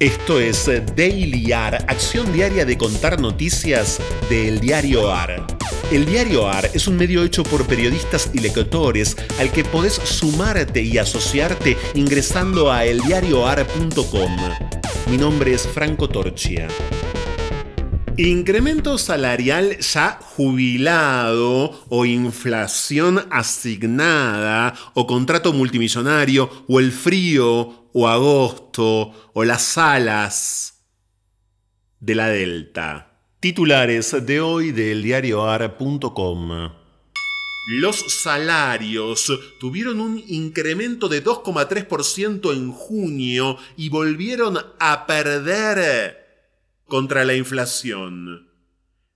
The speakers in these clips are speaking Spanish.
Esto es Daily AR, acción diaria de contar noticias del diario AR. El diario AR es un medio hecho por periodistas y lectores al que podés sumarte y asociarte ingresando a eldiarioar.com. Mi nombre es Franco Torchia. Incremento salarial ya jubilado o inflación asignada o contrato multimillonario o el frío o agosto o las alas de la Delta. Titulares de hoy del diarioar.com. Los salarios tuvieron un incremento de 2,3% en junio y volvieron a perder contra la inflación.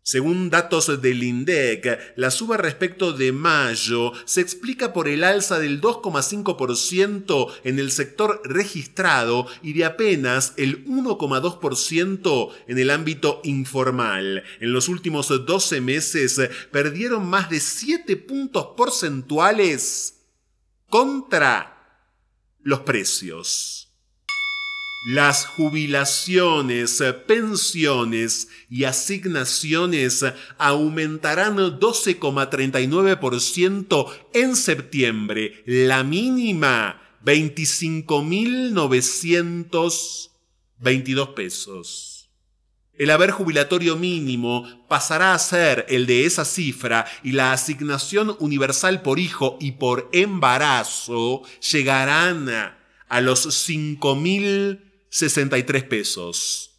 Según datos del INDEC, la suba respecto de mayo se explica por el alza del 2,5% en el sector registrado y de apenas el 1,2% en el ámbito informal. En los últimos 12 meses perdieron más de 7 puntos porcentuales contra los precios. Las jubilaciones, pensiones y asignaciones aumentarán 12,39% en septiembre, la mínima 25.922 pesos. El haber jubilatorio mínimo pasará a ser el de esa cifra y la asignación universal por hijo y por embarazo llegarán a los 5.000 63 pesos.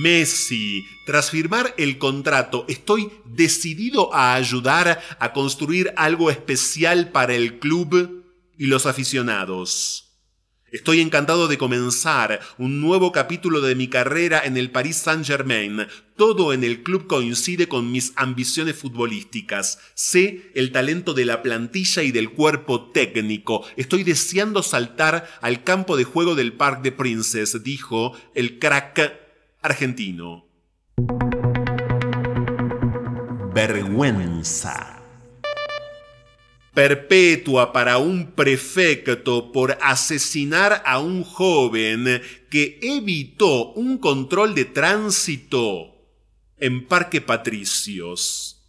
Messi, tras firmar el contrato, estoy decidido a ayudar a construir algo especial para el club y los aficionados. Estoy encantado de comenzar un nuevo capítulo de mi carrera en el Paris Saint-Germain. Todo en el club coincide con mis ambiciones futbolísticas. Sé el talento de la plantilla y del cuerpo técnico. Estoy deseando saltar al campo de juego del Parc de Princes, dijo el crack argentino. Vergüenza perpetua para un prefecto por asesinar a un joven que evitó un control de tránsito en Parque Patricios.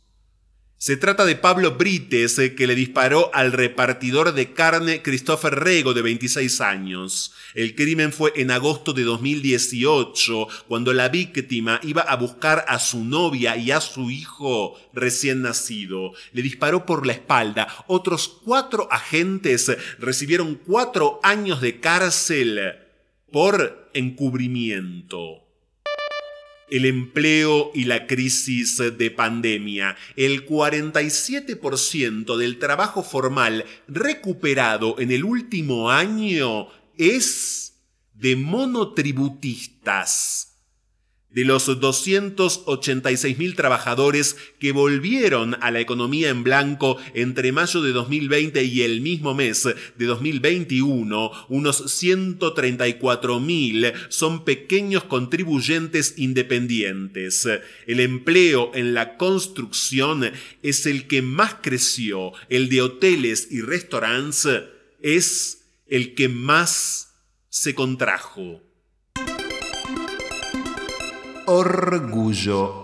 Se trata de Pablo Brites, eh, que le disparó al repartidor de carne Christopher Rego, de 26 años. El crimen fue en agosto de 2018, cuando la víctima iba a buscar a su novia y a su hijo recién nacido. Le disparó por la espalda. Otros cuatro agentes recibieron cuatro años de cárcel por encubrimiento el empleo y la crisis de pandemia. El 47% del trabajo formal recuperado en el último año es de monotributistas de los 286.000 trabajadores que volvieron a la economía en blanco entre mayo de 2020 y el mismo mes de 2021, unos 134.000 son pequeños contribuyentes independientes. El empleo en la construcción es el que más creció, el de hoteles y restaurantes es el que más se contrajo. Orgullo.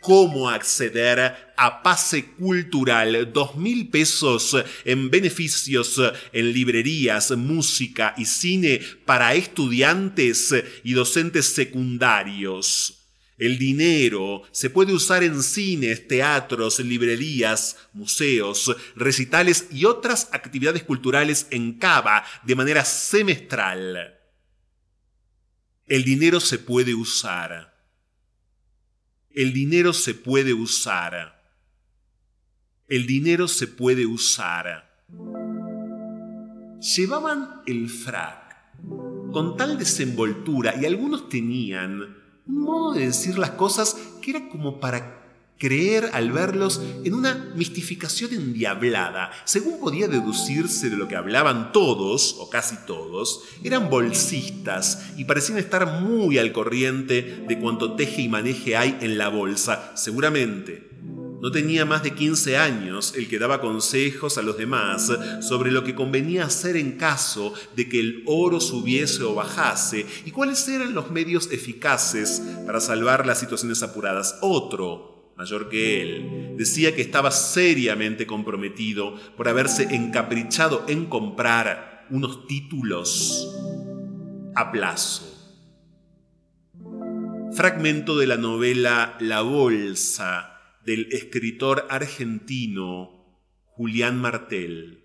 ¿Cómo acceder a pase cultural? Dos mil pesos en beneficios en librerías, música y cine para estudiantes y docentes secundarios. El dinero se puede usar en cines, teatros, librerías, museos, recitales y otras actividades culturales en Cava de manera semestral. El dinero se puede usar. El dinero se puede usar. El dinero se puede usar. Llevaban el frac con tal desenvoltura y algunos tenían un modo de decir las cosas que era como para creer al verlos en una mistificación endiablada. Según podía deducirse de lo que hablaban todos, o casi todos, eran bolsistas y parecían estar muy al corriente de cuanto teje y maneje hay en la bolsa, seguramente No tenía más de 15 años el que daba consejos a los demás sobre lo que convenía hacer en caso de que el oro subiese o bajase y cuáles eran los medios eficaces para salvar las situaciones apuradas. Otro, mayor que él, decía que estaba seriamente comprometido por haberse encaprichado en comprar unos títulos a plazo. Fragmento de la novela La Bolsa del escritor argentino Julián Martel.